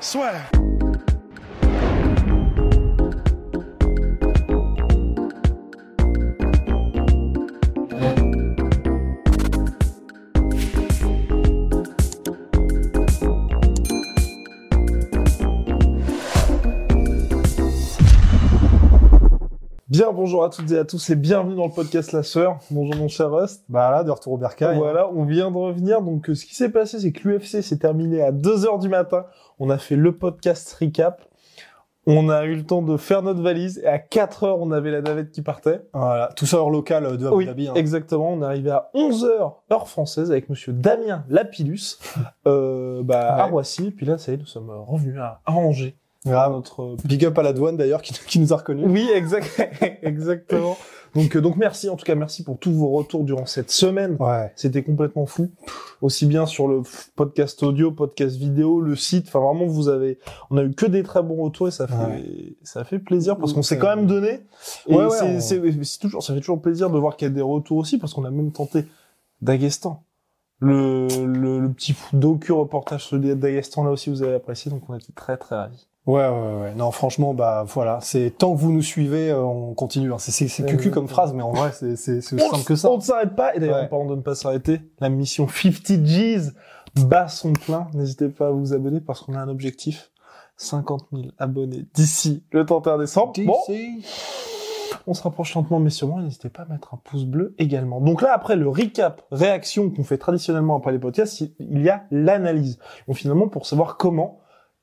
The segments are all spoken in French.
Swear. Bien, bonjour à toutes et à tous et bienvenue dans le podcast La Sœur. Bonjour mon cher Rust. Bah là, de retour au Bercail. Voilà, on vient de revenir. Donc, euh, ce qui s'est passé, c'est que l'UFC s'est terminé à 2h du matin. On a fait le podcast recap. On a eu le temps de faire notre valise et à 4 heures, on avait la navette qui partait. Voilà, tout ça hors local de Abu Oui, Dhabi. hein. exactement. On est arrivé à 11 heures, heure française, avec monsieur Damien Lapillus, euh, bah, à. Roissy. Puis là, ça y est, nous sommes revenus à Angers. Notre euh, Big up à la douane d'ailleurs qui, qui nous a reconnus. Oui, exact, exactement. Donc, euh, donc merci, en tout cas, merci pour tous vos retours durant cette semaine. Ouais. C'était complètement fou. Aussi bien sur le podcast audio, podcast vidéo, le site. Enfin, vraiment, vous avez, on a eu que des très bons retours et ça fait, Ouais. ça fait plaisir parce qu'on s'est euh, quand même donné. Et ouais, ouais, c'est, on- toujours, ça fait toujours plaisir de voir qu'il y a des retours aussi parce qu'on a même tenté Daguestan. Le, le, le petit docu reportage sur Daguestan là aussi vous avez apprécié donc on était très très ravis. Ouais, ouais, ouais. Non, franchement, bah voilà, c'est tant que vous nous suivez, euh, on continue. hein. C'est c'est c'est cucu comme phrase, mais en vrai, c'est c'est c'est aussi On, simple que ça. on ne s'arrête pas et d'ailleurs en parlant de ne pas s'arrêter, la mission 50 G's bat son plein. N'hésitez pas à vous abonner parce qu'on a un objectif 50 000 abonnés d'ici le 31 décembre. Bon, On se rapproche lentement mais sûrement. N'hésitez pas à mettre un pouce bleu également. Donc là, après le recap, réaction qu'on fait traditionnellement après les podcasts, il- il y a l'analyse. Donc finalement, pour savoir comment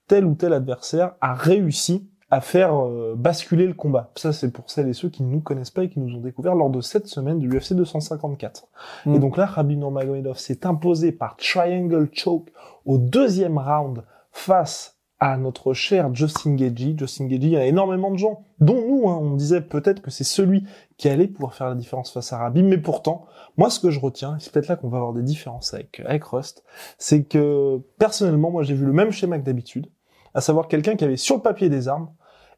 tel ou tel adversaire a réussi à faire euh, basculer le combat. Ça, c'est pour celles et ceux qui ne nous connaissent pas et qui nous ont découvert lors de cette semaine du UFC 254. Mm. Et donc là, Khabib Nurmagomedov s'est imposé par Triangle Choke au deuxième round face à notre cher Justin Gagey. Justin Gagey, il y a énormément de gens, dont nous, hein, on disait peut-être que c'est celui qui allait pouvoir faire la différence face à Khabib, mais pourtant, moi, ce que je retiens, et c'est peut-être là qu'on va avoir des différences avec, avec Rust, c'est que, personnellement, moi, j'ai vu le même schéma que d'habitude, à savoir quelqu'un qui avait sur le papier des armes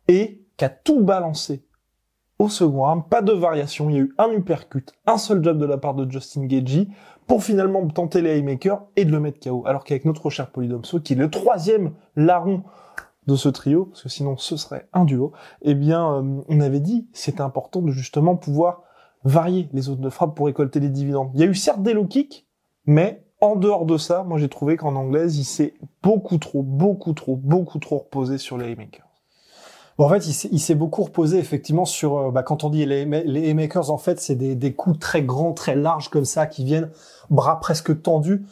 et qui a tout balancé au second round, pas de variation, il y a eu un uppercut, un seul job de la part de Justin Gagey, pour finalement tenter les haymakers et de le mettre KO. Alors qu'avec notre cher Polydomso, qui est le troisième larron de ce trio, parce que sinon ce serait un duo, eh bien, euh, on avait dit c'était important de justement pouvoir varier les zones de frappe pour récolter les dividendes. Il y a eu certes des low kicks, mais en dehors de ça, moi j'ai trouvé qu'en anglaise, il s'est beaucoup trop, beaucoup trop, beaucoup trop reposé sur les haymakers. Bon, en fait, il s'est- beaucoup reposé effectivement sur. euh, bah, quand on dit les, les haymakers, en fait, c'est des, coups très grands, très larges comme ça, qui viennent bras presque tendus.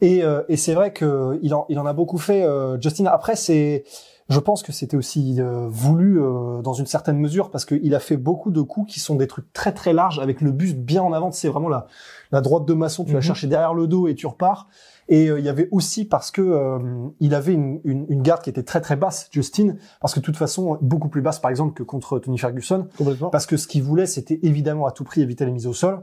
Et, euh, et c'est vrai que il en, il en a beaucoup fait. euh, Justin. Après, c'est. Je pense que c'était aussi euh, voulu euh, dans une certaine mesure parce qu'il a fait beaucoup de coups qui sont des trucs très très larges avec le buste bien en avant. C'est vraiment la, la droite de maçon. Tu vas Mhm. chercher derrière le dos et tu repars. Et euh, il y avait aussi parce que euh, il avait une, une, une garde qui était très très basse, Justin, parce que de toute façon beaucoup plus basse par exemple que contre Tony Ferguson, Complètement. parce que ce qu'il voulait c'était évidemment à tout prix éviter les mises au sol.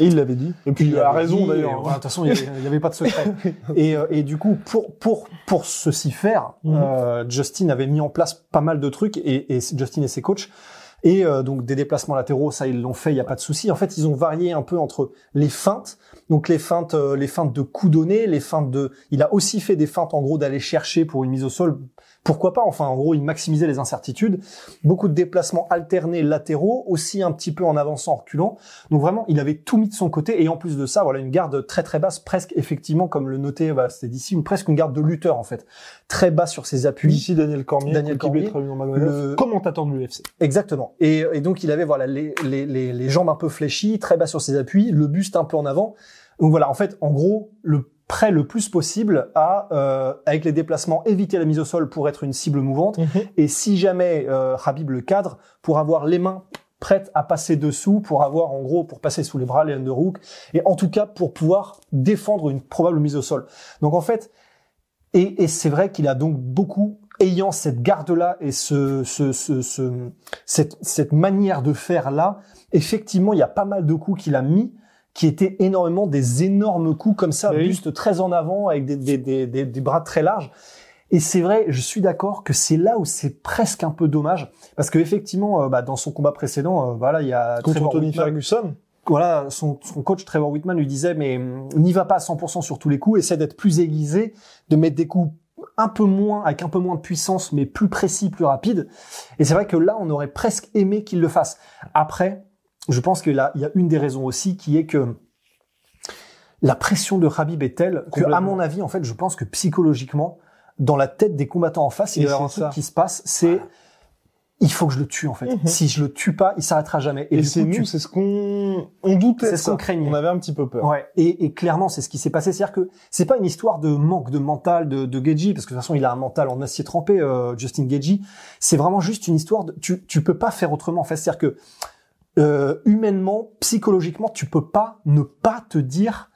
Et il l'avait dit. Et puis il, a raison d'ailleurs. voilà, De toute façon il y avait, pas de secret. et, euh, et du coup pour pour pour ceci faire, Mhm. euh, Justin avait mis en place pas mal de trucs et, et Justin et ses coachs. Et euh, donc des déplacements latéraux, ça ils l'ont fait, il y a pas de souci. En fait, ils ont varié un peu entre les feintes, donc les feintes, euh, les feintes de coups donnés, les feintes de. Il a aussi fait des feintes en gros d'aller chercher pour une mise au sol. Pourquoi pas Enfin, en gros, il maximisait les incertitudes. Beaucoup de déplacements alternés latéraux, aussi un petit peu en avançant, en reculant. Donc vraiment, il avait tout mis de son côté. Et en plus de ça, voilà une garde très très basse, presque effectivement, comme le notait, bah, c'était d'ici, une, presque une garde de lutteur en fait, très bas sur ses appuis. D'ici Daniel Cormier, Daniel Cormier, Nurmagomedov, le- commentateur de l'UFC. Exactement. Et, et donc il avait voilà les, les, les, les jambes un peu fléchies, très bas sur ses appuis, le buste un peu en avant. Donc voilà, en fait, en gros, le prêt le plus possible à, euh, avec les déplacements, éviter la mise au sol pour être une cible mouvante. Et si jamais euh, Habib le cadre, pour avoir les mains prêtes à passer dessous, pour avoir en gros, pour passer sous les bras, les underhooks, et en tout cas pour pouvoir défendre une probable mise au sol. Donc en fait, Et, et c'est vrai qu'il a donc beaucoup ayant cette garde-là et ce, ce, ce, ce cette, cette manière de faire là, effectivement, il y a pas mal de coups qu'il a mis qui étaient énormément des énormes coups comme ça, Oui. buste très en avant avec des, des, des, des, des bras très larges. Et c'est vrai, je suis d'accord que c'est là où c'est presque un peu dommage parce que effectivement, euh, bah, dans son combat précédent, euh, voilà, il y a Contre Trevor Tony Whitman Ferguson. voilà, son, son coach Trevor Whitman lui disait mais hum, n'y va pas à 100% sur tous les coups, essaie d'être plus aiguisé, de mettre des coups un peu moins avec un peu moins de puissance mais plus précis, plus rapide. Et c'est vrai que là on aurait presque aimé qu'il le fasse. Après, je pense qu'il il y a une des raisons aussi qui est que la pression de Khabib est telle que à mon avis en fait, je pense que psychologiquement dans la tête des combattants en face, il Et y a un truc ça. qui se passe, c'est il faut que je le tue en fait. Mhm. Si je le tue pas, il s'arrêtera jamais. Et, du c'est tu- c'est ce qu'on on doutait. C'est ce qu'on craignait. On avait un petit peu peur. Ouais, et, et clairement, c'est ce qui s'est passé. C'est-à-dire que c'est pas une histoire de manque de mental de, de Geji, parce que de toute façon, il a un mental en acier trempé, euh, Justin Geji. C'est vraiment juste une histoire de, tu, tu peux pas faire autrement. En fait, c'est-à-dire que, euh, humainement, psychologiquement, tu peux pas ne pas te dire,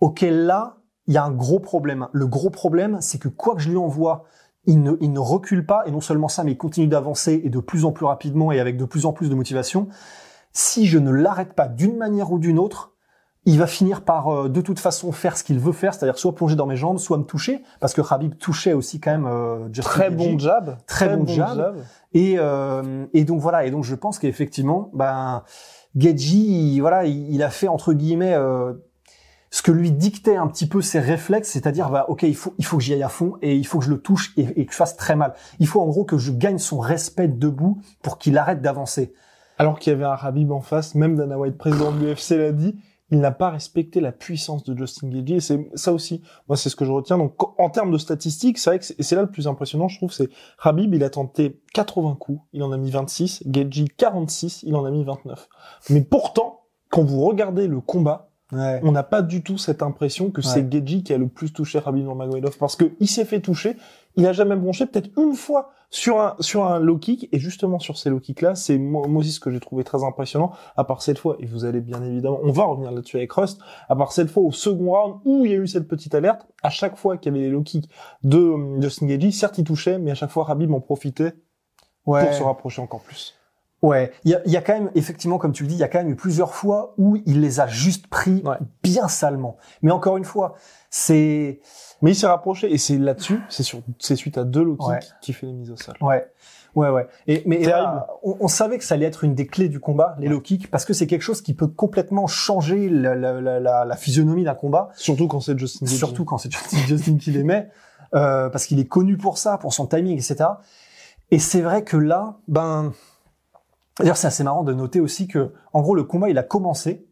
OK, là, il y a un gros problème. Le gros problème, c'est que quoi que je lui envoie, il ne, il ne recule pas, et non seulement ça, mais il continue d'avancer, et de plus en plus rapidement, et avec de plus en plus de motivation. Si je ne l'arrête pas d'une manière ou d'une autre, il va finir par euh, de toute façon faire ce qu'il veut faire, c'est-à-dire soit plonger dans mes jambes, soit me toucher, parce que Khabib touchait aussi quand même euh, Justin Très bon jab. Très bon jab. Et, euh, et donc voilà, et donc je pense qu'effectivement, ben il- voilà, il, il a fait entre guillemets euh, ce que lui dictait un petit peu ses réflexes, c'est-à-dire bah ok, il faut il faut que j'y aille à fond et il faut que je le touche et, et que je fasse très mal. Il faut en gros que je gagne son respect debout pour qu'il arrête d'avancer. Alors qu'il y avait un Habib en face, même Dana White, président de l'UFC, l'a dit, il n'a pas respecté la puissance de Justin Gaethje. Et c'est ça aussi, moi, c'est ce que je retiens. Donc, en termes de statistiques, c'est vrai que c'est et c'est là le plus impressionnant, je trouve, c'est Habib, il a tenté 80 coups, il en a mis 26, Gaethje 46, il en a mis 29. Mais pourtant, quand vous regardez le combat, Ouais. on n'a pas du tout cette impression que c'est Geji qui a le plus touché Khabib Nurmagomedov parce que il s'est fait toucher, il a jamais bronché peut-être une fois sur un sur un low kick et justement sur ces low kicks là, c'est moi, moi aussi ce que j'ai trouvé très impressionnant à part cette fois et vous allez bien évidemment, on va revenir là-dessus avec Rust, à part cette fois au second round où il y a eu cette petite alerte, à chaque fois qu'il y avait les low kicks de euh, Justin Geji, certes il touchait mais à chaque fois Khabib en profitait Ouais. pour se rapprocher encore plus. Ouais, il y a, il y a quand même, effectivement, comme tu le dis, il y a quand même eu plusieurs fois où il les a juste pris Ouais. bien salement. Mais encore une fois, c'est... Mais il s'est rapproché et c'est là-dessus, c'est sur c'est suite à deux low kicks Ouais. qui fait les mises au sol. Ouais, ouais, ouais. Et, mais on, on savait que ça allait être une des clés du combat, les low kicks, parce que c'est quelque chose qui peut complètement changer la, la, la, la, la physionomie d'un combat, Surtout quand c'est Justin surtout quand c'est Justin, Justin qui les met, euh, parce qu'il est connu pour ça, pour son timing, etc. Et c'est vrai que là, ben, d'ailleurs c'est assez marrant de noter aussi que, en gros, le combat il a commencé.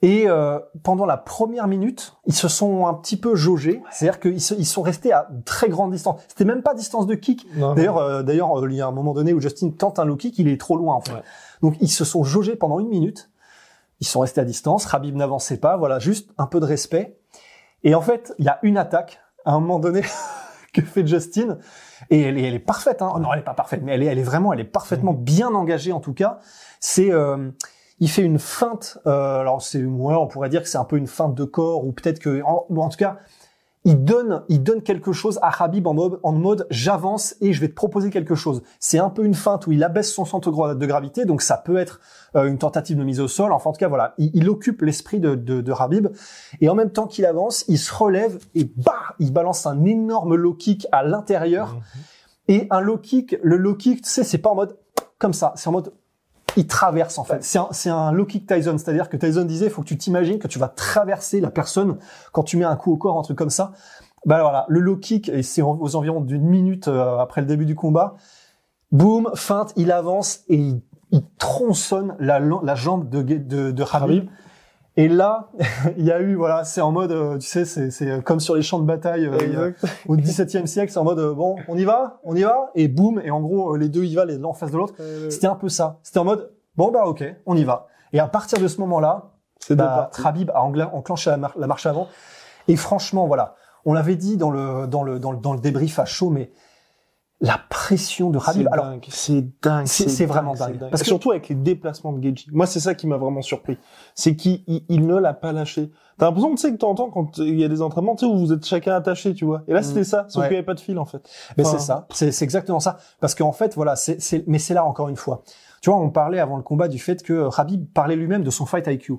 Et euh, pendant la première minute, ils se sont un petit peu jaugés, c'est-à-dire qu'ils se- ils sont restés à très grande distance. C'était même pas distance de kick, Non, D'ailleurs, euh, d'ailleurs, euh, il y a un moment donné où Justin tente un low kick, il est trop loin en fait. Ouais. Donc ils se sont jaugés pendant une minute. Ils sont restés à distance. Rabib n'avançait pas. Voilà, juste un peu de respect. Et en fait, il y a une attaque à un moment donné que fait Justin. Et elle est, elle est parfaite. Hein. Non, elle est pas parfaite, mais elle est, elle est vraiment, elle est parfaitement bien engagée en tout cas. C'est, euh, il fait une feinte. Euh, alors c'est, ouais, on pourrait dire que c'est un peu une feinte de corps ou peut-être que, en, bon, en tout cas, il donne, il donne quelque chose à Habib en mode, en mode j'avance et je vais te proposer quelque chose. C'est un peu une feinte où il abaisse son centre de gravité, donc ça peut être euh, une tentative de mise au sol. Enfin, en tout cas, voilà, il, il occupe l'esprit de, de, de Habib et en même temps qu'il avance, il se relève et bah, il balance un énorme low kick à l'intérieur Mhm. et un low kick. Le low kick, tu sais, c'est pas en mode comme ça, c'est en mode il traverse en fait. C'est un, low kick Tyson, c'est-à-dire que Tyson disait, il faut que tu t'imagines que tu vas traverser la personne quand tu mets un coup au corps, un truc comme ça. Bah voilà, le low kick, et c'est aux environs d'une minute euh, après le début du combat. Boum, feinte, il avance et il, tronçonne la, jambe de, de, de. Et là, il y a eu, voilà, c'est en mode, euh, tu sais, c'est, c'est comme sur les champs de bataille euh, au XVIIe siècle, c'est en mode, euh, bon, on y va, on y va, et boum, et en gros, euh, les deux y va, l'un en face de l'autre. C'était un peu ça. C'était en mode, bon bah ok, on y va. Et à partir de ce moment-là, bah, parti. Habib a enclenché la, mar- la marche avant. Et franchement, voilà, on l'avait dit dans le, dans le, dans le, dans le débrief à chaud, mais la pression de Khabib. C'est Alors, dingue, c'est dingue. c'est- vraiment dingue. Parce Parce que surtout avec les déplacements de Geji. Moi, c'est ça qui m'a vraiment surpris. C'est qu'il il, il ne l'a pas lâché. T'as l'impression, tu sais, que t'entends quand il y a des entraînements, tu sais, où vous êtes chacun attaché, tu vois. Et là, Mm. c'était ça, sauf Ouais. qu'il n'y avait pas de fil, en fait. Mais Enfin, c'est ça, c'est exactement ça. Parce qu'en fait, voilà, c'est, mais c'est là encore une fois. Tu vois, on parlait avant le combat du fait que Khabib parlait lui-même de son fight IQ.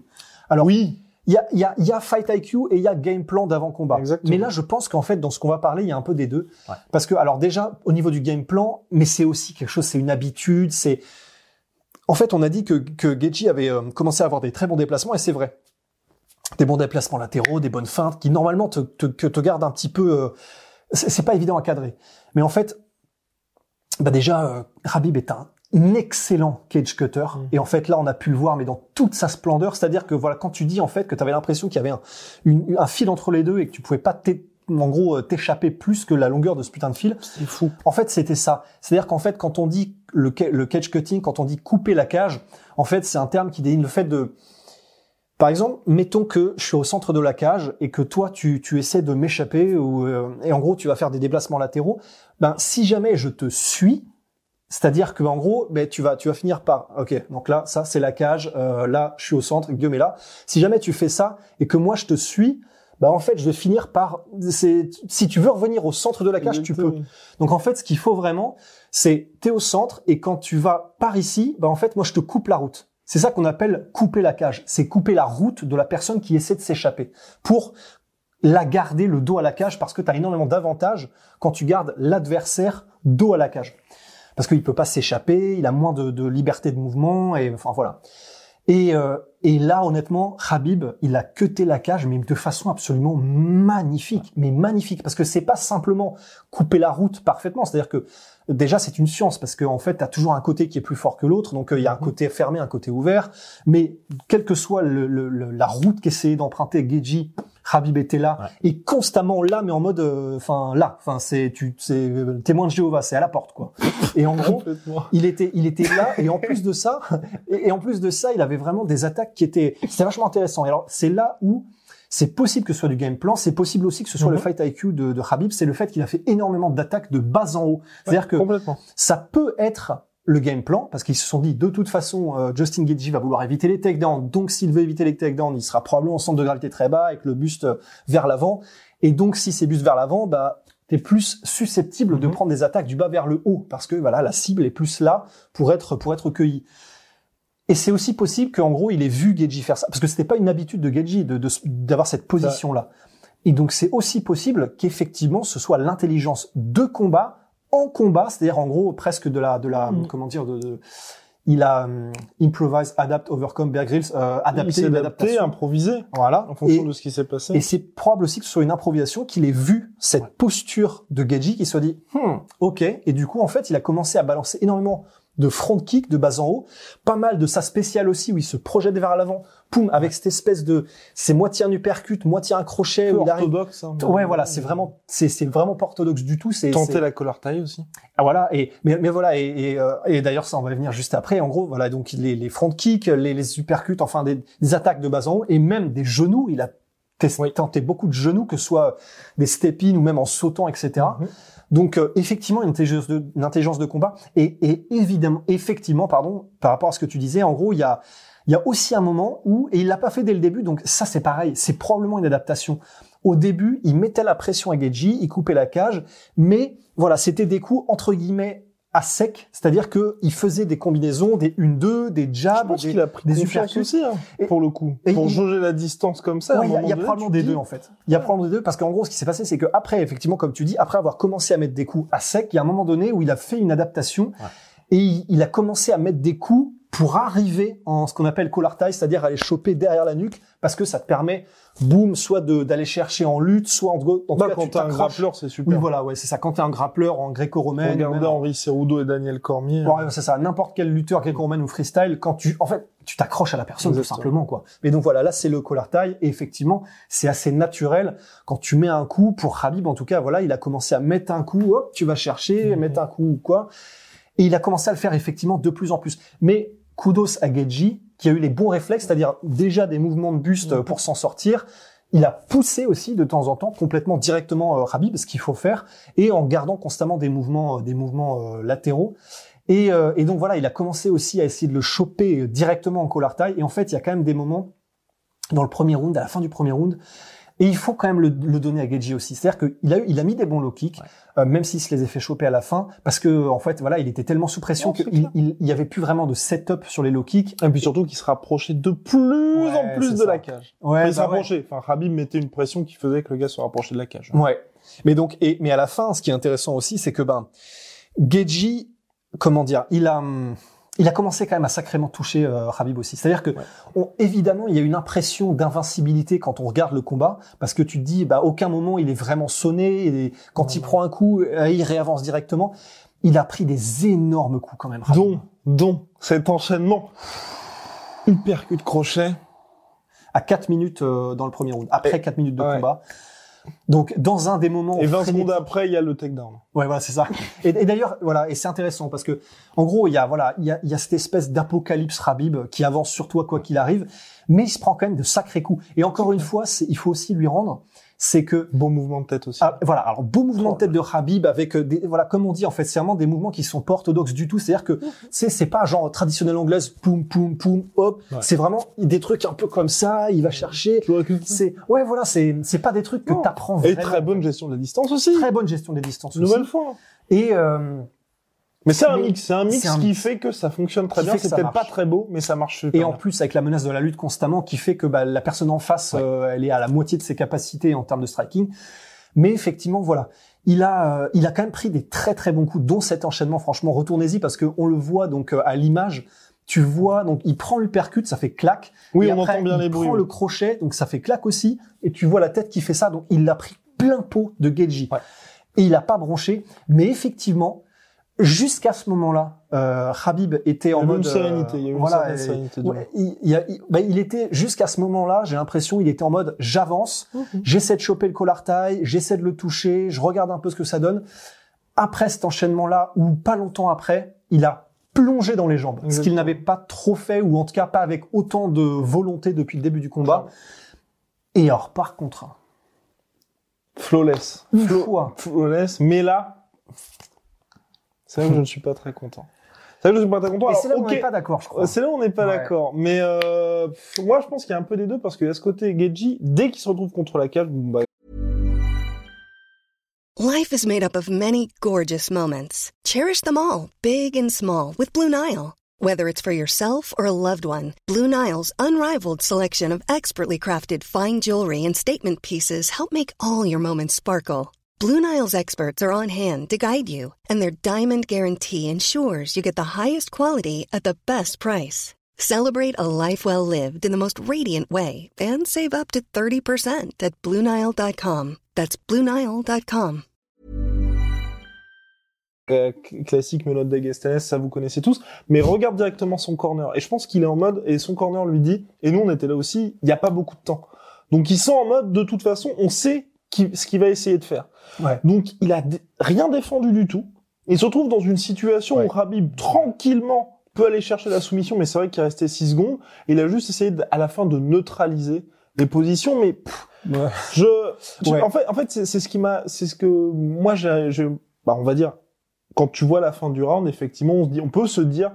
Alors Oui. Il y a, il y, a, il y a fight IQ et il y a game plan d'avant combat. Exactement. Mais là, je pense qu'en fait, dans ce qu'on va parler, il y a un peu des deux. Ouais. Parce que, alors déjà, au niveau du game plan, mais c'est aussi quelque chose, c'est une habitude, c'est. En fait, on a dit que, que Geji avait euh, commencé à avoir des très bons déplacements et c'est vrai. Des bons déplacements latéraux, des bonnes feintes qui normalement te, te, que te gardent un petit peu. euh, c'est pas évident à cadrer. Mais en fait, bah déjà, euh, Khabib est un excellent cage cutter. Mhm. Et en fait, là, on a pu le voir, mais dans toute sa splendeur. C'est-à-dire que voilà, quand tu dis en fait que tu avais l'impression qu'il y avait un, une- un fil entre les deux et que tu pouvais pas en gros euh, t'échapper plus que la longueur de ce putain de fil. C'est fou. En fait, c'était ça. C'est-à-dire qu'en fait, quand on dit le, le cage cutting, quand on dit couper la cage, en fait, c'est un terme qui désigne le fait de par exemple, mettons que je suis au centre de la cage et que toi tu, tu essaies de m'échapper ou euh, et en gros tu vas faire des déplacements latéraux. Ben si jamais je te suis, c'est-à-dire que en gros, ben tu vas tu vas finir par ok donc là ça c'est la cage, euh, là je suis au centre, Guillaume est là. Si jamais tu fais ça et que moi je te suis, ben en fait je vais finir par c'est si tu veux revenir au centre de la cage tu peux. Donc en fait, ce qu'il faut vraiment, c'est t'es au centre et quand tu vas par ici, bah en fait, moi je te coupe la route. C'est ça qu'on appelle couper la cage. C'est couper la route de la personne qui essaie de s'échapper pour la garder le dos à la cage parce que tu as énormément d'avantages quand tu gardes l'adversaire dos à la cage. Parce qu'il peut pas s'échapper, il a moins de, de liberté de mouvement et enfin voilà. Et, euh, et là, honnêtement, Khabib, il a cuté la cage, mais de façon absolument magnifique, mais magnifique, parce que c'est pas simplement couper la route parfaitement, c'est-à-dire que déjà c'est une science, parce qu'en fait, tu as toujours un côté qui est plus fort que l'autre, donc euh, il y a un côté fermé, un côté ouvert, mais quelle que soit le, le- le- la route qu'essayait d'emprunter Geji, Khabib était là, Ouais. et constamment là, mais en mode, euh, enfin là, enfin c'est tu, c'est euh, témoin de Jéhovah, c'est à la porte quoi. Et en gros, il était, il était là, et en plus de ça, et, et en plus de ça, il avait vraiment des attaques qui étaient, c'était vachement intéressant. Et alors, c'est là où c'est possible que ce soit du game plan, c'est possible aussi que ce soit Mhm. le fight IQ de, de Khabib, c'est le fait qu'il a fait énormément d'attaques de bas en haut. C'est-à-dire que ça peut être le game plan, parce qu'ils se sont dit, de toute façon, euh, Justin Gaethje va vouloir éviter les takedowns, donc s'il veut éviter les takedowns, il sera probablement au centre de gravité très bas, avec le buste euh, vers l'avant, et donc si c'est buste vers l'avant, bah, t'es plus susceptible de Mhm. prendre des attaques du bas vers le haut, parce que voilà, la cible est plus là pour être, pour être cueillie. Et c'est aussi possible qu'en gros, il ait vu Geji faire ça, parce que c'était pas une habitude de Geji de, de- d'avoir cette position-là. Et donc, c'est aussi possible qu'effectivement, ce soit l'intelligence de combat en combat, c'est-à-dire en gros presque de la, de la, Mm. comment dire, de, de- il a hum, improvise, adapt, overcome, Bear Grylls, euh, adapté, adapté, improvisé, Voilà. en fonction Et- de ce qui s'est passé. et c'est probable aussi que ce soit une improvisation, qu'il ait vu cette Ouais. posture de Geji, qui soit dit, hmm, ok. Et du coup, en fait, il a commencé à balancer énormément de front kick de bas en haut, pas mal de sa spéciale aussi, où il se projette vers l'avant, poum, avec cette espèce de, c'est moitié un uppercut, moitié un crochet, Peu où orthodoxe. hein, Ouais, voilà, c'est vraiment, c'est, c'est vraiment pas orthodoxe du tout. C'est, Tenter la collar taille aussi. ah, voilà, et mais, mais voilà, et, et, euh, et d'ailleurs ça on va y venir juste après. En gros, voilà, donc les, les front kicks, les, les uppercuts, enfin des, des attaques de bas en haut, et même des genoux. Il a Oui. tenté beaucoup de genoux, que ce soit des step-in ou même en sautant, etc. Mhm. Donc euh, effectivement une intelligence de, une intelligence de combat et, et évidemment effectivement pardon par rapport à ce que tu disais en gros il y a il y a aussi un moment où et il l'a pas fait dès le début donc ça c'est pareil c'est probablement une adaptation au début il mettait la pression à Geji il coupait la cage mais voilà c'était des coups entre guillemets à sec c'est-à-dire que il faisait des combinaisons des 1-2 des Je jabs pense des- qu'il a pris des confiance uppercuts. aussi, hein, Et- pour le coup. et pour il- jauger la distance comme ça. Ouais, il y a, y probablement des deux en fait. Il y a probablement des deux parce qu'en gros, ce qui s'est passé, c'est que après, effectivement, comme tu dis, après avoir commencé à mettre des coups à sec, il y a un moment donné où il a fait une adaptation et il, il a commencé à mettre des coups pour arriver en ce qu'on appelle collar tie, c'est-à-dire aller choper derrière la nuque parce que ça te permet, boum, soit d'aller chercher en lutte, soit en, en tout Bah, cas, quand tu t'as un grappleur, c'est Oui, super. voilà, ouais, c'est ça. Quand t'es un grappleur en gréco-romaine, Regardez en- Henri Cerudo et Daniel Cormier. Ouais, c'est ça. N'importe quel lutteur gréco-romain ou freestyle, quand tu, en fait, tu t'accroches à la personne tout simplement, quoi. Mais donc voilà, là c'est le collar tie et effectivement, c'est assez naturel quand tu mets un coup pour Habib. En tout cas, voilà, il a commencé à mettre un coup, hop, tu vas chercher, Mhm. mettre un coup ou quoi. Et il a commencé à le faire effectivement de plus en plus. Mais kudos à Geji qui a eu les bons réflexes, c'est-à-dire déjà des mouvements de buste Mhm. pour s'en sortir. il a poussé aussi de temps en temps complètement directement euh, Khabib, ce qu'il faut faire, et en gardant constamment des mouvements, euh, des mouvements euh, latéraux. Et, euh, et donc voilà, il a commencé aussi à essayer de le choper directement en collar tie. Et en fait, il y a quand même des moments dans le premier round, à la fin du premier round, et il faut quand même le, le donner à Geji aussi. C'est-à-dire qu'il a, il a mis des bons low kicks, euh, même s'il se les a fait choper à la fin, parce que en fait, voilà, il était tellement sous pression qu'il il, il y avait plus vraiment de setup sur les low kicks. Et puis surtout qu'il se rapprochait de plus Ouais, en plus de ça. la cage. Ouais, il se bah ouais. rapprochait. Enfin, Khabib mettait une pression qui faisait que le gars se rapprochait de la cage. Ouais. Mais donc, et, mais à la fin, ce qui est intéressant aussi, c'est que ben, Geji, comment dire, il a, hum, il a commencé quand même à sacrément toucher euh, Khabib aussi. C'est-à-dire que, on- évidemment, il y a une impression d'invincibilité quand on regarde le combat, parce que tu te dis, bah, aucun moment il est vraiment sonné. Et quand il prend un coup, euh, il réavance directement. Il a pris des énormes coups quand même. Khabib. Dont, dont cet enchaînement. Uppercut crochet. à 4 minutes euh, dans le premier round, après Et- 4 minutes de ouais. combat. Donc, dans un des moments Et 20 frénétiques- secondes après, il y a le takedown. Ouais, voilà, c'est ça. Et, et d'ailleurs, voilà, et c'est intéressant parce que, en gros, il y a, voilà, il y a, il y a cette espèce d'apocalypse Rabib qui avance sur toi quoi qu'il arrive, mais il se prend quand même de sacrés coups. Et encore une fois, il faut aussi lui rendre, c'est que, Bon mouvement de tête aussi. ah, voilà, alors beau mouvement Oh de tête de Rabib avec euh, des, voilà, comme on dit, en fait, c'est vraiment des mouvements qui sont pas orthodoxes du tout. C'est-à-dire que, c'est, c'est pas genre traditionnel anglaise, poum, poum, poum, hop. Ouais. C'est vraiment des trucs un peu comme ça. Il va chercher. C'est, ouais, voilà, c'est, c'est pas des trucs que t'apprends Et vraiment. très bonne gestion de la distance aussi. Très bonne gestion des distances aussi. Nouvelle fois. Et, euh, Mais c'est un mix, c'est un mix un qui mix. fait que ça fonctionne très bien. C'est peut-être pas très beau, mais ça marche super Et en bien. plus, avec la menace de la lutte constamment, qui fait que bah, la personne en face, Ouais. euh, elle est à la moitié de ses capacités en termes de striking. Mais effectivement, voilà, il a, euh, il a quand même pris des très très bons coups, dont cet enchaînement. Franchement, retournez-y parce que on le voit donc euh, à l'image. Tu vois, donc il prend le percute, ça fait clac. Oui, Et on après, entend bien il les bruits. prend oui. le crochet, donc ça fait clac aussi. Et tu vois la tête qui fait ça, donc il l'a pris plein pot de Geji. Ouais. Et il a pas bronché. Mais effectivement, jusqu'à ce moment-là, euh, Habib était Il y en mode une sérénité, il y a eu une voilà, certaine et- sérénité du ouais, il, il y a- il- il était jusqu'à ce moment-là, j'ai l'impression, il était en mode j'avance, j'essaie de choper le collar tie, j'essaie de le toucher, je regarde un peu ce que ça donne. Après cet enchaînement-là, ou pas longtemps après, il a plongé dans les jambes, ce qu'il n'avait pas trop fait, ou en tout cas pas avec autant de volonté depuis le début du combat. Et alors, par contre, Flawless. une Flo- Flawless. Mais là, c'est là que je ne suis pas très content. C'est là que je ne suis pas très content. c'est là où Alors, on n'est pas d'accord, je crois. C'est là où on n'est pas Ouais. d'accord. Mais euh, moi, je pense qu'il y a un peu des deux parce qu'il y a ce côté Geji, dès qu'il se retrouve contre la cage, bon, bah, Life is made up of many gorgeous moments. Cherish them all, big and small, with Blue Nile. Whether it's for yourself or a loved one, Blue Nile's unrivaled selection of expertly crafted fine jewelry and statement pieces help make all your moments sparkle. Blue Nile's experts are on hand to guide you, and their diamond guarantee ensures you get the highest quality at the best price. Celebrate a life well lived in the most radiant way and save up to 30% at BlueNile.com. That's BlueNile.com. euh, classique menottes d'Agastanes, ça vous connaissez tous. Mais regarde directement son corner. Et je pense qu'il est en mode, et son corner lui dit, et nous on était là aussi, il n'y a pas beaucoup de temps. Donc ils sont en mode, de toute façon, on sait qui- ce qu'il va essayer de faire. Ouais. Donc il a rien défendu du tout. Il se retrouve dans une situation Ouais. où Rabib tranquillement peut aller chercher la soumission, mais c'est vrai qu'il restait 6 secondes. Il a juste essayé de- à la fin de neutraliser les positions, mais pff, Ouais. je, en fait, en fait, c'est ce qui m'a, c'est ce que moi j'ai- bah, on va dire, quand tu vois la fin du round, effectivement, on se dit, on peut se dire,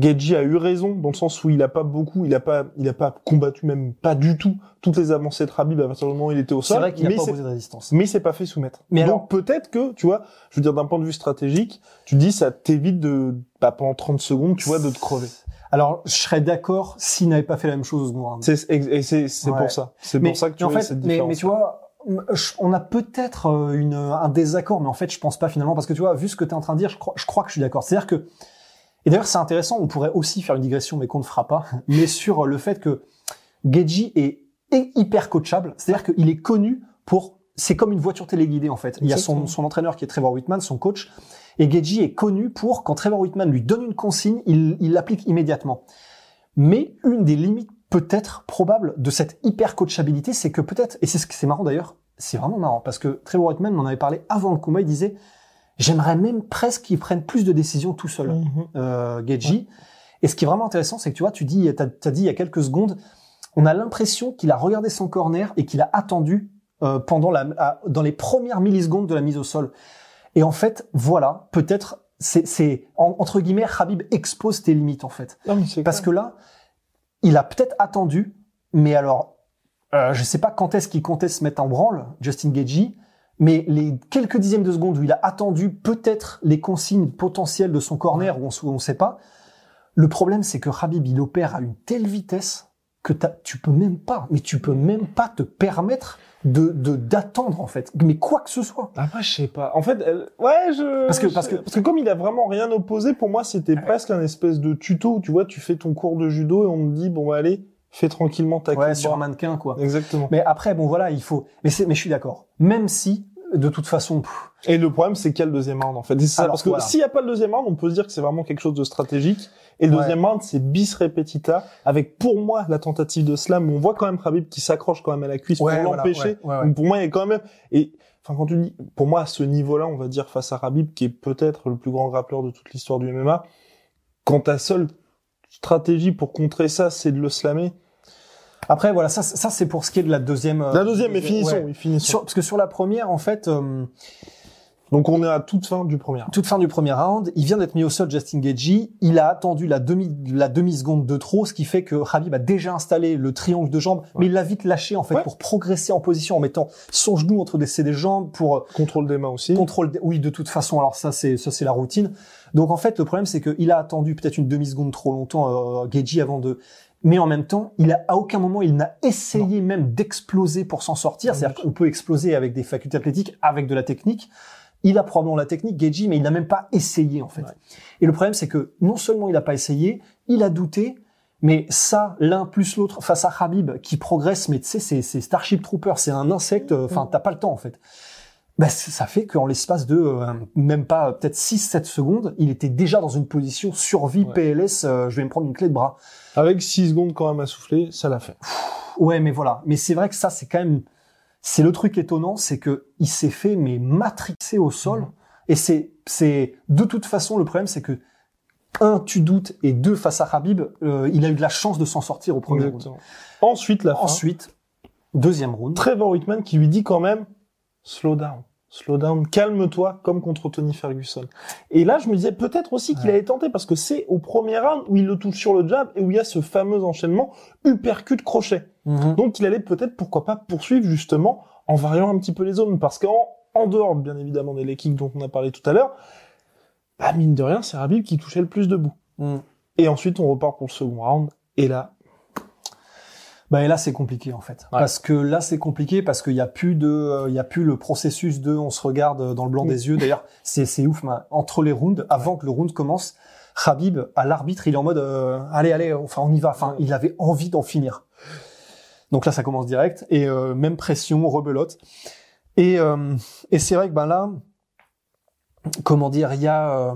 Geji a eu raison dans le sens où il a pas beaucoup, il a pas, il a pas combattu même pas du tout toutes les avancées de Rabib à partir du moment où il était au C'est sol. vrai qu'il mais pas c'est- opposé de résistance. mais il s'est pas fait soumettre. Mais Donc alors- peut-être que, tu vois, je veux dire d'un point de vue stratégique, tu dis ça t'évite de, bah, pendant 30 secondes, tu vois, de te crever. Alors, je serais d'accord s'il n'avait pas fait la même chose au second round. C'est, c'est, c'est Ouais. pour ça. C'est pour ça que tu en vois fait, cette différence. mais tu vois, on a peut-être euh, une, un désaccord, mais en fait, je pense pas finalement, parce que tu vois, vu ce que tu es en train de dire, je crois, je crois que je suis d'accord. C'est-à-dire que, et d'ailleurs, c'est intéressant, on pourrait aussi faire une digression, mais qu'on ne fera pas, mais sur le fait que Geji est, est hyper coachable, c'est-à-dire qu'il est connu pour, c'est comme une voiture téléguidée en fait. Il y a son, entraîneur qui est Trevor Whitman, son coach, et Geji est connu pour, quand Trevor Whitman lui donne une consigne, il l'applique immédiatement. Mais une des limites peut-être probables de cette hyper coachabilité, c'est que peut-être, et c'est ce que c'est marrant d'ailleurs, c'est vraiment marrant, parce que Trevor Whitman m'en avait parlé avant le combat, il disait, j'aimerais même presque qu'il prenne plus de décisions tout seul, euh, Geji. Et ce qui est vraiment intéressant, c'est que tu vois, tu dis, t'as as dit il y a quelques secondes, on a l'impression qu'il a regardé son corner et qu'il a attendu euh, pendant la, à- dans les premières millisecondes de la mise au sol. Et en fait, voilà, peut-être, c'est, c'est en- entre guillemets, Habib expose tes limites en fait. Non, Parce clair. que là, il a peut-être attendu, mais alors, euh, je sais pas quand est-ce qu'il comptait se mettre en branle, Justin Gagey, mais les quelques dixièmes de seconde où il a attendu peut-être les consignes potentielles de son corner, où on ne sait pas, le problème c'est que Habib, il opère à une telle vitesse que tu peux même pas, mais tu peux même pas te permettre de d'attendre en fait, mais quoi que ce soit. Après, je sais pas. En fait, elle- ouais, je. Parce que- parce que- parce que comme il a vraiment rien opposé, pour moi, c'était presque un espèce de tuto. Tu vois, tu fais ton cours de judo et on te dit, bon, bah, allez, fais tranquillement ta Ouais, sur un mannequin quoi. Exactement. Mais après, bon voilà, il faut. Mais c'est, mais je suis d'accord. Même si, de toute façon, pff, Et le problème, c'est qu'il y a le deuxième round, en fait. Ça, Alors, parce que voilà. s'il n'y a pas le deuxième round, on peut se dire que c'est vraiment quelque chose de stratégique. Et le Ouais. deuxième round, c'est bis repetita, avec pour moi la tentative de slam. On voit quand même Khabib qui s'accroche quand même à la cuisse Ouais, pour l'empêcher. pour moi, il y a quand même. Et enfin, quand tu dis, pour moi, à ce niveau-là, on va dire face à Khabib, qui est peut-être le plus grand grappleur de toute l'histoire du MMA, quand ta seule stratégie pour contrer ça, c'est de le slammer. Après, voilà, ça, ça c'est pour ce qui est de la deuxième. euh, La deuxième, mais finissons, ouais. oui, finissons. Sur- parce que sur la première, en fait, euh, Donc on est à toute fin du premier. round. toute fin du premier round, il vient d'être mis au sol, Justin Gagey. Il a attendu la demi, la demi seconde de trop, ce qui fait que Habib a déjà installé le triangle de jambes, mais il l'a vite lâché en fait Ouais. pour progresser en position en mettant son genou entre des, ses des jambes pour euh, Contrôle des mains aussi. contrôle. des- Oui, de toute façon. Alors ça, c'est ça, c'est la routine. Donc en fait, le problème, c'est qu'il a attendu peut-être une demi seconde trop longtemps, euh, Gagey, avant de. Mais en même temps, il a à aucun moment il n'a essayé même d'exploser pour s'en sortir. C'est-à-dire qu'on peut exploser avec des facultés athlétiques, avec de la technique. Il a probablement la technique, Gagey, mais il n'a même pas essayé en fait. Ouais. Et le problème, c'est que non seulement il n'a pas essayé, il a douté. Mais ça, l'un plus l'autre, face à Habib, qui progresse, mais tu sais, c'est, c'est Starship Trooper, c'est un insecte, enfin, t'as pas le temps, en fait. Bah, ça fait qu'en l'espace de euh, même pas euh, peut-être 6-7 secondes, il était déjà dans une position survie Ouais. PLS, euh, je vais me prendre une clé de bras. Avec 6 secondes quand même à souffler, ça l'a fait. Ouais, mais voilà. Mais c'est vrai que ça, c'est quand même, c'est le truc étonnant, c'est que il s'est fait mais matrixer au sol. Mhm. Et c'est, c'est de toute façon le problème, c'est que un, tu doutes, et deux, face à Habib, euh, il a eu de la chance de s'en sortir au premier round. Ensuite, la fin. Ensuite, deuxième round. Trevor Whitman qui lui dit quand même slow down, slow down, calme-toi comme contre Tony Ferguson. Et là, je me disais peut-être aussi qu'il Ouais. allait tenter parce que c'est au premier round où il le touche sur le jab et où il y a ce fameux enchaînement uppercut crochet. Mhm. Donc il allait peut-être pourquoi pas poursuivre justement en variant un petit peu les zones parce qu'en en dehors bien évidemment des leg kicks dont on a parlé tout à l'heure, bah mine de rien, c'est Rabib qui touchait le plus debout. Mhm. Et ensuite on repart pour le second round et là, Bah et là c'est compliqué en fait, Ouais. parce que là c'est compliqué parce qu'il y a plus de, euh, il y a plus le processus de, on se regarde dans le blanc Mm. des yeux. D'ailleurs c'est c'est ouf, mais entre les rounds, avant que le round commence, Habib à l'arbitre il est en mode, euh, allez allez, enfin on y va. Enfin il avait envie d'en finir. Donc là ça commence direct et euh, même pression, rebelote. Et euh, et c'est vrai que ben là, comment dire, il y a euh,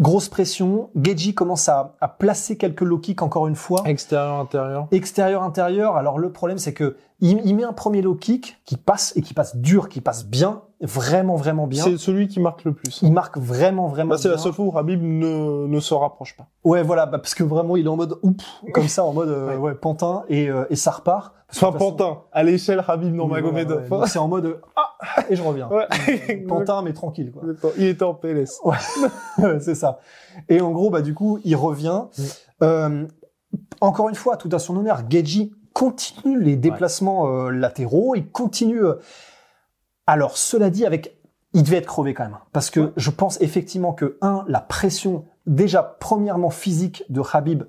grosse pression. Geji commence à, à placer quelques low kicks encore une fois extérieur intérieur. extérieur intérieur. Alors le problème c'est que il, il met un premier low kick qui passe et qui passe dur, qui passe bien, vraiment vraiment bien. C'est celui qui marque le plus. Il marque vraiment vraiment. Bah, c'est la seule fois où Rabib ne, ne se rapproche pas. Ouais voilà bah, parce que vraiment il est en mode oups comme ça en mode euh, ouais. pantin et euh, et ça repart. Enfin, façon- Pantin, à l'échelle Rabib Oui, Nurmagomedov. ouais. Donc, C'est en mode euh, ah et je reviens. Ouais. Pantin mais tranquille quoi. Il était en PLS. Ouais, c'est ça. Et en gros, bah du coup, il revient. Mm. Euh, encore une fois, tout à son honneur, Geji continue les déplacements euh, latéraux. Il continue. Alors, cela dit, avec, il devait être crevé quand même, parce que Ouais. je pense effectivement que un, la pression déjà premièrement physique de Habib,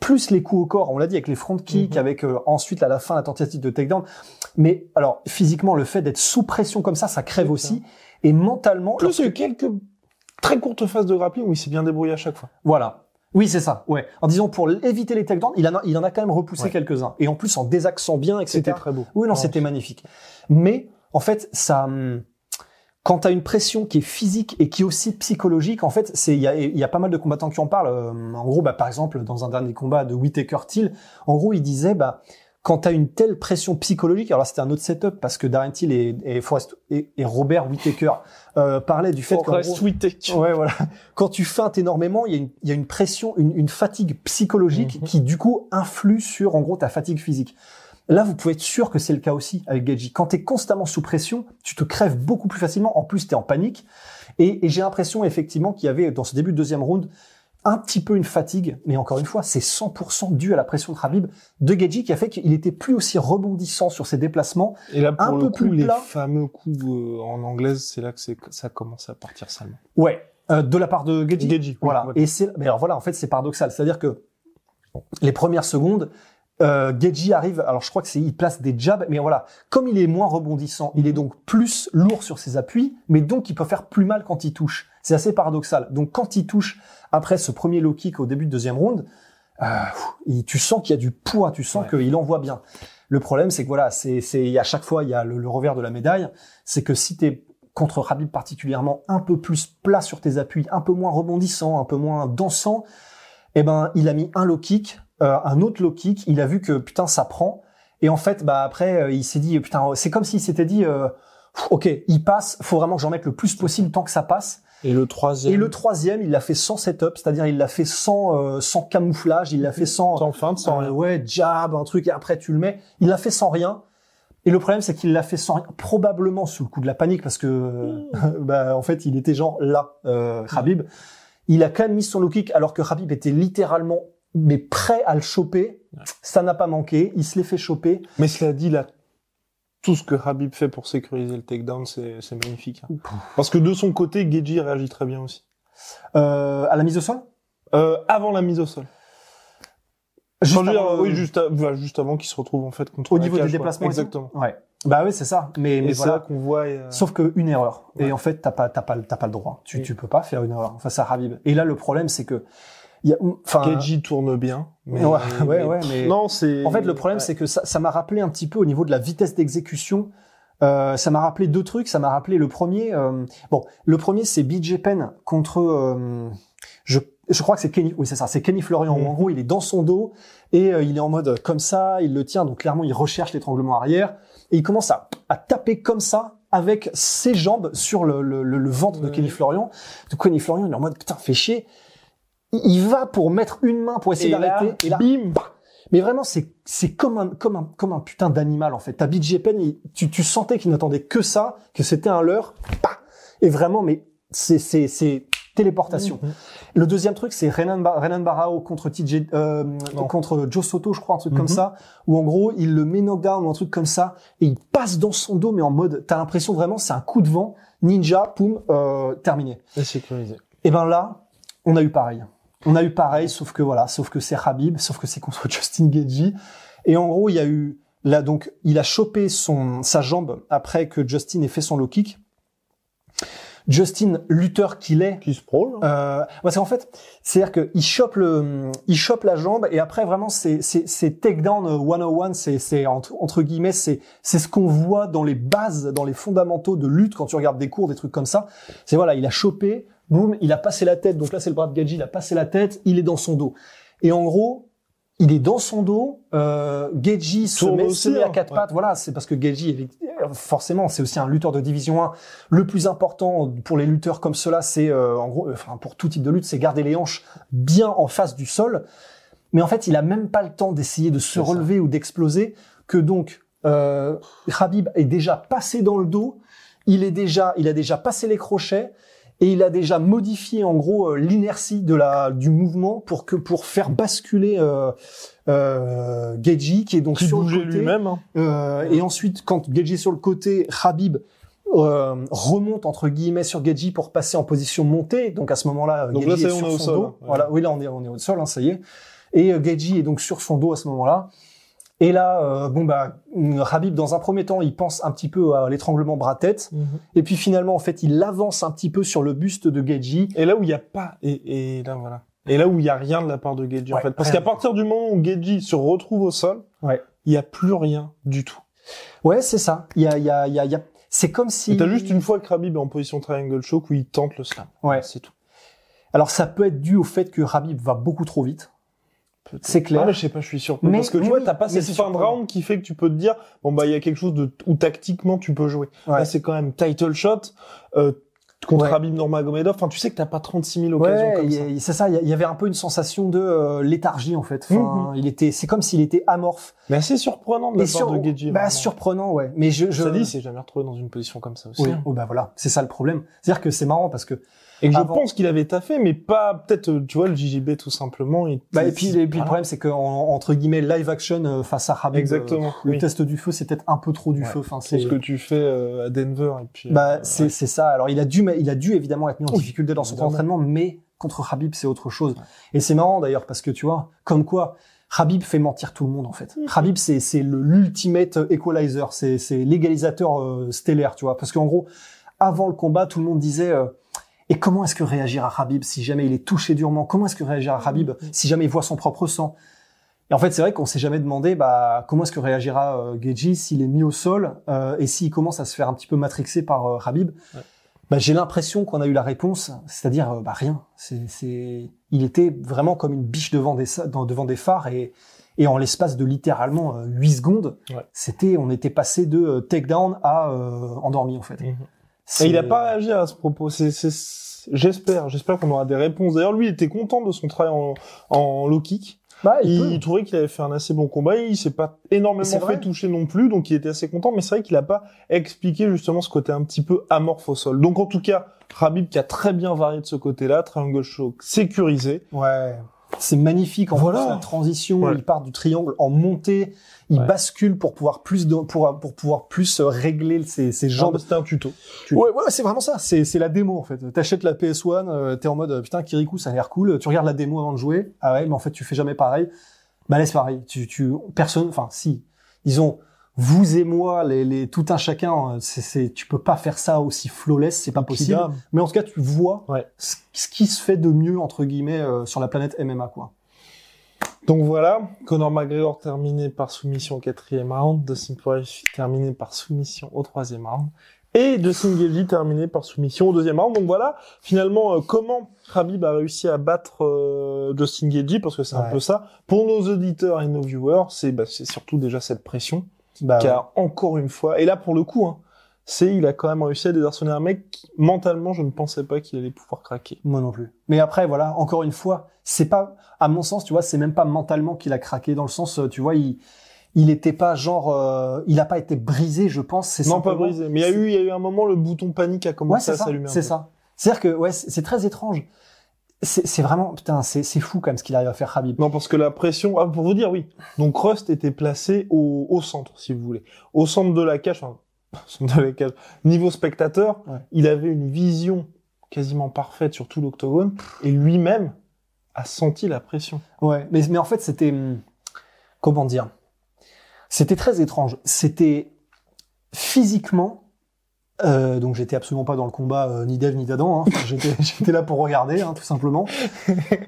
plus les coups au corps, on l'a dit avec les front kicks, Mhm. avec euh, ensuite à la fin la tentative de takedown. Mais alors physiquement, le fait d'être sous pression comme ça, ça crève aussi. Et mentalement, Plus il y a eu quelques très courtes phases de grappling où il s'est bien débrouillé à chaque fois. Voilà. Oui, c'est ça. Ouais. En disant pour éviter les takedowns, il en a, il en a quand même repoussé Ouais. quelques-uns. Et en plus en désaxant bien, etc. C'était très beau. Oui, non, c'était magnifique. Mais en fait, ça, quand t'as une pression qui est physique et qui est aussi psychologique, en fait, c'est il y a, il y a pas mal de combattants qui en parlent. Euh, En gros, bah, par exemple, dans un dernier combat de Whitaker Till, en gros, il disait, bah, quand tu as une telle pression psychologique, alors là, c'était un autre setup parce que Darren Till et, et, Forrest, et, et Robert Whittaker euh, parlaient du fait. Ouais, voilà. Quand tu feintes énormément, il y a une, il y a une pression, une, une fatigue psychologique Mhm. qui, du coup, influe sur, en gros, ta fatigue physique. Là, vous pouvez être sûr que c'est le cas aussi avec Gaji. Quand tu es constamment sous pression, tu te crèves beaucoup plus facilement. En plus, tu es en panique. Et, et j'ai l'impression, effectivement, qu'il y avait, dans ce début de deuxième round, un petit peu une fatigue. Mais encore une fois, c'est 100% dû à la pression de Khabib de Gaji qui a fait qu'il était plus aussi rebondissant sur ses déplacements. Et là, pour Un le peu coup, plus les plat. fameux coups euh, en anglaise, c'est là que ça commence à partir salement. Ouais. Euh, de la part de Gaji. Gaethje, oui, Voilà. ouais. Et c'est, mais alors voilà, en fait, c'est paradoxal. C'est-à-dire que les premières secondes, euh, Gaethje arrive, alors je crois que c'est, il place des jabs, mais voilà, comme il est moins rebondissant, il est donc plus lourd sur ses appuis, mais donc il peut faire plus mal quand il touche. C'est assez paradoxal. Donc quand il touche après ce premier low kick au début de deuxième round, euh, il- tu sens qu'il y a du poids, tu sens Ouais. qu'il envoie bien. Le problème, c'est que voilà, c'est, c'est à chaque fois il y a le, le revers de la médaille, c'est que si t'es contre Khabib particulièrement un peu plus plat sur tes appuis, un peu moins rebondissant, un peu moins dansant, eh ben il a mis un low kick, euh, un autre low kick, il a vu que putain ça prend, et en fait bah après euh, il s'est dit putain c'est comme s'il s'était dit euh, ok il passe, faut vraiment que j'en mette le plus possible tant que ça passe. Et le troisième, Et le troisième il l'a fait sans setup, c'est-à-dire il l'a fait sans euh, sans camouflage, il l'a fait sans sans feinte, sans euh, ouais, jab, un truc, et après tu le mets. Il l'a fait sans rien. Et le problème, c'est qu'il l'a fait sans rien, probablement sous le coup de la panique, parce que, bah, en fait, il était genre là, euh, Khabib. Il a quand même mis son low kick, alors que Khabib était littéralement, mais prêt à le choper. Ouais. Ça n'a pas manqué. Il se l'est fait choper. Mais cela dit, là, tout ce que Habib fait pour sécuriser le takedown, c'est c'est magnifique. hein. Parce que de son côté, Geji réagit très bien aussi. Euh, à la mise au sol? Euh, avant la mise au sol. Juste Enfin, je veux dire, avant, oui, euh, juste, à- bah, juste avant qu'il se retrouve en fait contre au la niveau des cage, déplacements. Exactement. Ouais. Bah oui, c'est ça. Mais, mais c'est voilà. là qu'on voit. euh, Sauf que une erreur. Et en fait, t'as pas, t'as pas, t'as pas le droit. Tu, Oui. tu peux pas faire une erreur face à Habib. Et là, le problème, c'est que, il y a, enfin, tourne bien. Mais, Ouais, ouais, ouais, mais- Non, c'est. En fait, le problème, Ouais. c'est que ça, ça m'a rappelé un petit peu au niveau de la vitesse d'exécution. Euh, ça m'a rappelé deux trucs. Ça m'a rappelé le premier. euh, bon, le premier, c'est BJ Penn contre. euh, je, je crois que c'est Kenny. Oui, c'est ça. C'est Kenny Florian. Mhm. En gros, il est dans son dos et euh, il est en mode comme ça. Il le tient. Donc clairement, il recherche l'étranglement arrière et il commence à, à taper comme ça avec ses jambes sur le, le, le- le ventre de. Kenny Florian. Donc Kenny Florian, il est en mode putain, fais chier. Il, va pour mettre une main pour essayer d'arrêter. Et là, bim mais vraiment, c'est c'est comme un comme un comme un putain d'animal en fait. Ta BJ Penn, il- tu tu sentais qu'il n'attendait que ça, que c'était un leurre. Bah Et vraiment, mais c'est c'est c'est téléportation. Mhm. Le deuxième truc, c'est Renan, Ba- Renan Barao contre TJ euh, contre Joe Soto, je crois, un truc comme Mhm. ça, où en gros il le met knockdown ou un truc comme ça, et il passe dans son dos, mais en mode, t'as l'impression vraiment c'est un coup de vent, ninja, poum, euh, terminé. Et sécurisé. Et ben là, on a eu pareil. On a eu pareil, sauf que voilà, sauf que c'est Habib, sauf que c'est contre Justin Gagey. Et en gros, il y a eu là donc, il a chopé son sa jambe après que Justin ait fait son low kick. Justin, lutteur qu'il est, Qui se prole. euh, parce qu'en fait, c'est-à-dire qu'il chope le, il chope la jambe et après vraiment c'est c'est c'est takedown euh, 101, c'est c'est entre, entre guillemets c'est c'est ce qu'on voit dans les bases, dans les fondamentaux de lutte quand tu regardes des cours, des trucs comme ça. C'est voilà, il a chopé, boum, il a passé la tête. Donc là c'est le bras de Gadji, il a passé la tête, il est dans son dos. Et en gros, il est dans son dos. Euh, Geji se met, aussi, se met à hein. quatre Ouais. pattes. Voilà, c'est parce que Geji, forcément, c'est aussi un lutteur de division 1. Le plus important pour les lutteurs comme cela, c'est euh, en gros, euh, enfin pour tout type de lutte, c'est garder les hanches bien en face du sol. Mais en fait, il a même pas le temps d'essayer de se ça. relever ou d'exploser. Que donc, euh, Khabib est déjà passé dans le dos. Il est déjà, il a déjà passé les crochets et il a déjà modifié en gros euh, l'inertie de la du mouvement pour que pour faire basculer euh, euh, Geji qui est donc Qui sur le côté. lui-même. hein. Euh, et ensuite, quand Geji est sur le côté, Khabib euh, remonte entre guillemets sur Geji pour passer en position montée. Donc à ce moment-là, Donc Geji là, est est, sur on est au son sol, dos. hein. Ouais. Voilà, oui là on est on est au sol, hein, ça y est. Et euh, Geji est donc sur son dos à ce moment-là. Et là, euh, bon bah, Khabib dans un premier temps, il pense un petit peu à l'étranglement bras-tête. Et puis finalement, en fait, il avance un petit peu sur le buste de Geji. Et là où il n'y a pas, et, et là voilà. Et là où il n'y a rien de la part de Geji en fait. Parce qu'à partir du moment où Geji se retrouve au sol, Ouais. il n'y a plus rien du tout. Ouais, c'est ça. Il y a, il y a, il y a, y a... c'est comme si. T'as juste une fois que Khabib est en position triangle choke où il tente le slam. Ouais. C'est tout. Alors ça peut être dû au fait que Khabib va beaucoup trop vite. C'est clair. Ah, je sais pas, je suis surpris. Mais- parce que tu vois, t'as pas cette c'est fin de round qui fait que tu peux te dire, bon bah il y a quelque chose de où tactiquement tu peux jouer. Ouais. Là c'est quand même title shot euh, contre Ouais. Habib Nurmagomedov. Enfin, tu sais que t'as pas 36 000 occasions Ouais, comme ça. c'est ça. Il y avait un peu une sensation de euh, léthargie en fait. Enfin, il était, c'est comme s'il était amorphe. Mais assez surprenant de la part de Gedji. bah, vraiment. surprenant, ouais. Mais je, je... Ça dit, il s'est jamais retrouvé dans une position comme ça aussi. Oui, hein. oh, bah voilà, c'est ça le problème. C'est-à-dire que c'est marrant parce que Et que je pense qu'il avait taffé, mais pas peut-être, tu vois, le JJB tout simplement. il- Bah, et puis, et puis le problème, c'est que en- entre guillemets live action euh, face à Habib, Exactement, euh, le oui. test du feu, c'est peut-être un peu trop du Ouais. feu. Enfin, C'est ce que tu fais euh, à Denver et puis. bah euh, c'est ouais. c'est ça. Alors il a dû, il a dû évidemment être mis en Oui, difficulté dans son entraînement, mais contre Habib, c'est autre chose. Et c'est marrant d'ailleurs parce que tu vois, comme quoi. Habib fait mentir tout le monde en fait. Mhm. Habib c'est c'est le l'ultimate equalizer, c'est c'est l'égalisateur euh, stellaire, tu vois. Parce qu'en gros, avant le combat, tout le monde disait euh, et comment est-ce que réagira Habib si jamais il est touché durement? Comment est-ce que réagira Habib si jamais il voit son propre sang? Et en fait, c'est vrai qu'on s'est jamais demandé bah, comment est-ce que réagira euh, Geji s'il est mis au sol euh, et s'il commence à se faire un petit peu matrixer par euh, Habib. Ouais. Bah, j'ai l'impression qu'on a eu la réponse, c'est-à-dire euh, bah, rien. C'est, il était vraiment comme une biche devant des, devant des phares et, et en l'espace de littéralement euh, 8 secondes, Ouais. c'était, on était passé de euh, takedown à euh, endormi en fait. Mhm. C'est- Et il a pas réagi à ce propos. C'est, c'est, j'espère, j'espère qu'on aura des réponses. D'ailleurs, lui, il était content de son travail en, en low kick. Bah, il Il, trouvait qu'il avait fait un assez bon combat. Il s'est pas énormément vrai. fait toucher non plus, donc il était assez content. Mais c'est vrai qu'il a pas expliqué justement ce côté un petit peu amorphe au sol. Donc en tout cas, Habib qui a très bien varié de ce côté-là, triangle choke sécurisé. Ouais. C'est magnifique en Voilà. plus la transition. Ouais. Il part du triangle en montée, il Ouais. bascule pour pouvoir plus de- pour pour pouvoir plus euh, régler ses, ses Genre, jambes. c'était un tuto. Ouais, ouais, c'est vraiment ça. C'est c'est la démo en fait. T'achètes la PS1, euh, t'es en mode euh, putain Kirikou, ça a l'air cool. Tu regardes la démo avant de jouer. Ah ouais, mais en fait tu fais jamais pareil. Bah laisse pareil. Tu tu personne. Enfin si, disons vous et moi, les, les tout un chacun, euh, c'est tu peux pas faire ça aussi flawless, c'est pas possible. Mais en tout cas tu vois Ouais. ce, ce qui se fait de mieux entre guillemets euh, sur la planète MMA quoi. Donc voilà, Conor McGregor terminé par soumission au quatrième round, Dustin Poirier terminé par soumission au troisième round, et Justin Gaethje terminé par soumission au deuxième round. Donc voilà, finalement, euh, comment Khabib a réussi à battre euh, Justin Gaethje, parce que c'est un peu ça. Pour nos auditeurs et nos viewers, c'est bah, c'est surtout déjà cette pression, Bah, encore une fois, et là pour le coup, hein, c'est il a quand même réussi à désarçonner un mec qui, mentalement, je ne pensais pas qu'il allait pouvoir craquer. Moi non plus. Mais après, voilà, encore une fois, c'est pas, à mon sens, tu vois, c'est même pas mentalement qu'il a craqué, dans le sens, euh, tu vois, il, il était pas genre, euh, il a pas été brisé, je pense. C'est Non, pas brisé, mais il y a eu, il y a eu un moment, le bouton panique a Ouais, commencé c'est à s'allumer. C'est ça. C'est-à-dire que, ouais, c'est très étrange. C'est vraiment, putain, c'est c'est fou quand même ce qu'il arrive à faire Habib. Non, parce que la pression, ah, pour vous dire, oui. Donc Rust était placé au, au centre, si vous voulez. Au centre de la cage, enfin, au centre de la cage. Niveau spectateur, Ouais. il avait une vision quasiment parfaite sur tout l'octogone, et lui-même a senti la pression. Ouais, mais, mais en fait, c'était, hum, comment dire, c'était très étrange. C'était physiquement, euh, donc j'étais absolument pas dans le combat euh, ni d'Ève ni d'Adam. Hein. Enfin, j'étais, j'étais là pour regarder, hein, tout simplement.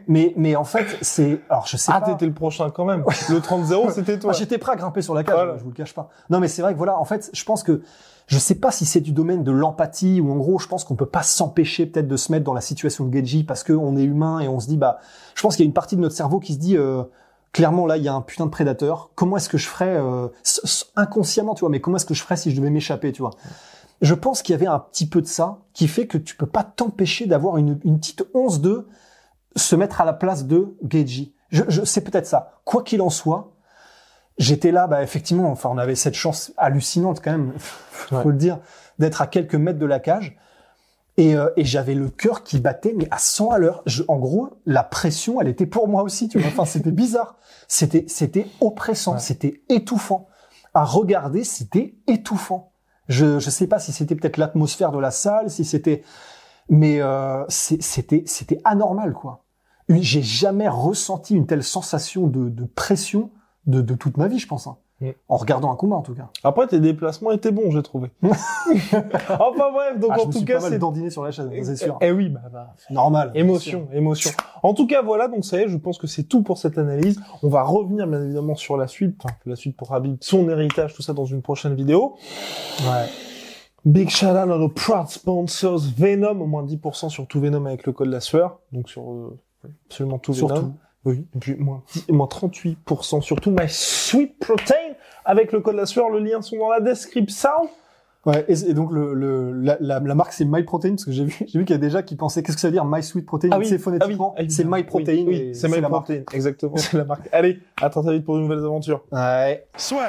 Mais, mais en fait, c'est, alors je sais Ah, pas. t'étais le prochain quand même. Le 30-0, c'était toi. Ah, j'étais prêt à grimper sur la cage, Voilà. je vous le cache pas. Non, mais c'est vrai que voilà, en fait, je pense que je sais pas si c'est du domaine de l'empathie ou en gros, je pense qu'on peut pas s'empêcher peut-être de se mettre dans la situation de Geji parce que on est humain et on se dit bah, je pense qu'il y a une partie de notre cerveau qui se dit euh, clairement là, il y a un putain de prédateur. Comment est-ce que je ferais euh, inconsciemment, tu vois, mais comment est-ce que je ferais si je devais m'échapper, tu vois? Je pense qu'il y avait un petit peu de ça qui fait que tu peux pas t'empêcher d'avoir une, une petite once de se mettre à la place de Geji. Je, je c'est peut-être ça. Quoi qu'il en soit, j'étais là, bah effectivement, enfin on avait cette chance hallucinante quand même, faut Ouais. le dire, d'être à quelques mètres de la cage. Et, euh, et j'avais le cœur qui battait, mais à 100 à l'heure. En gros, la pression, elle était pour moi aussi, tu vois. Enfin, c'était bizarre. C'était, c'était oppressant, Ouais. c'était étouffant. À regarder, c'était étouffant. Je, je sais pas si c'était peut-être l'atmosphère de la salle, si c'était, mais euh, c'était, c'était anormal, quoi. J'ai jamais ressenti une telle sensation de, de pression de, de toute ma vie, je pense. hein. En regardant un combat, en tout cas. Après, tes déplacements étaient bons, j'ai trouvé. enfin bref, donc Ah, je en me tout suis cas, c'est... dandiné sur la chaîne, c'est sûr. Eh oui, bah, bah, Normal. Émotion, émotion. En tout cas, voilà, donc ça y est, je pense que c'est tout pour cette analyse. On va revenir bien évidemment sur la suite, enfin, la suite pour Habib, son héritage, tout ça dans une prochaine vidéo. Ouais. Big shout out à nos proud sponsors Venom, au moins 10% sur tout Venom avec le code la sueur, donc sur euh, absolument tout Surtout. Oui, et puis moins, 10 moins 38%, surtout My Sweet Protein, avec le code la sueur, le lien sont dans la description. Ouais, et, et donc le, le la, la, la marque c'est MyProtein parce que j'ai vu j'ai vu qu'il y a déjà qui pensaient qu'est-ce que ça veut dire My Sweet Protein? Ah oui, c'est phonétiquement ah oui, c'est évidemment. MyProtein Oui, c'est la marque. MyProtein, exactement, c'est la marque. Allez, à très très vite pour de nouvelles aventures. Ouais. Soit.